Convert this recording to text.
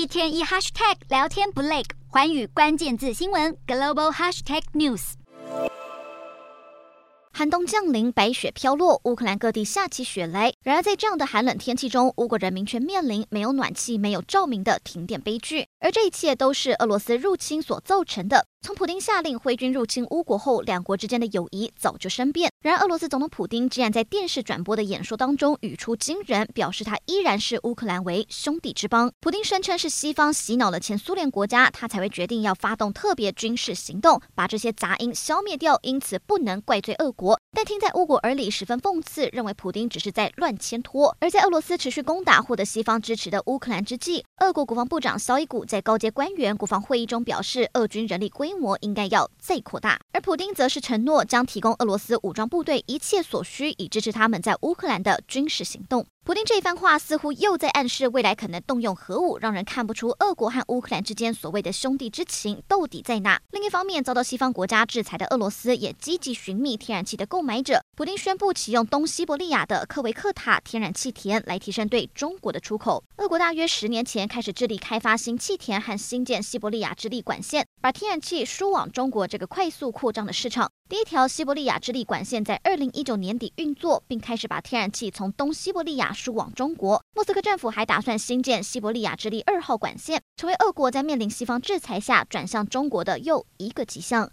一天一 hashtag 聊天不累，寰宇关键字新闻 global hashtag news。寒冬降临，白雪飘落，乌克兰各地下起雪来。然而，在这样的寒冷天气中，乌国人民却面临没有暖气、没有照明的停电悲剧。而这一切都是俄罗斯入侵所造成的。从普丁下令挥军入侵乌国后，两国之间的友谊早就生变。然而，俄罗斯总统普丁竟然在电视转播的演说当中语出惊人，表示他依然视乌克兰为兄弟之邦。普丁声称是西方洗脑了前苏联国家，他才会决定要发动特别军事行动，把这些杂音消灭掉。因此，不能怪罪俄国。但听在乌国耳里十分讽刺，认为普丁只是在乱牵拖。而在俄罗斯持续攻打、获得西方支持的乌克兰之际，俄国国防部长萧伊古在高阶官员国防会议中表示，俄军人力规规模应该要再扩大，而普丁则是承诺将提供俄罗斯武装部队一切所需，以支持他们在乌克兰的军事行动。普丁这一番话似乎又在暗示未来可能动用核武，让人看不出俄国和乌克兰之间所谓的兄弟之情到底在哪。另一方面，遭到西方国家制裁的俄罗斯也积极寻觅天然气的购买者。普丁宣布启用东西伯利亚的科维克塔天然气田来提升对中国的出口。俄国大约十年前开始致力开发新气田和新建西伯利亚之力管线，把天然气输往中国这个快速扩张的市场。第一条西伯利亚之力管线在二零一九年底运作，并开始把天然气从东西伯利亚输往中国。莫斯科政府还打算新建西伯利亚之力二号管线，成为俄国在面临西方制裁下转向中国的又一个迹象。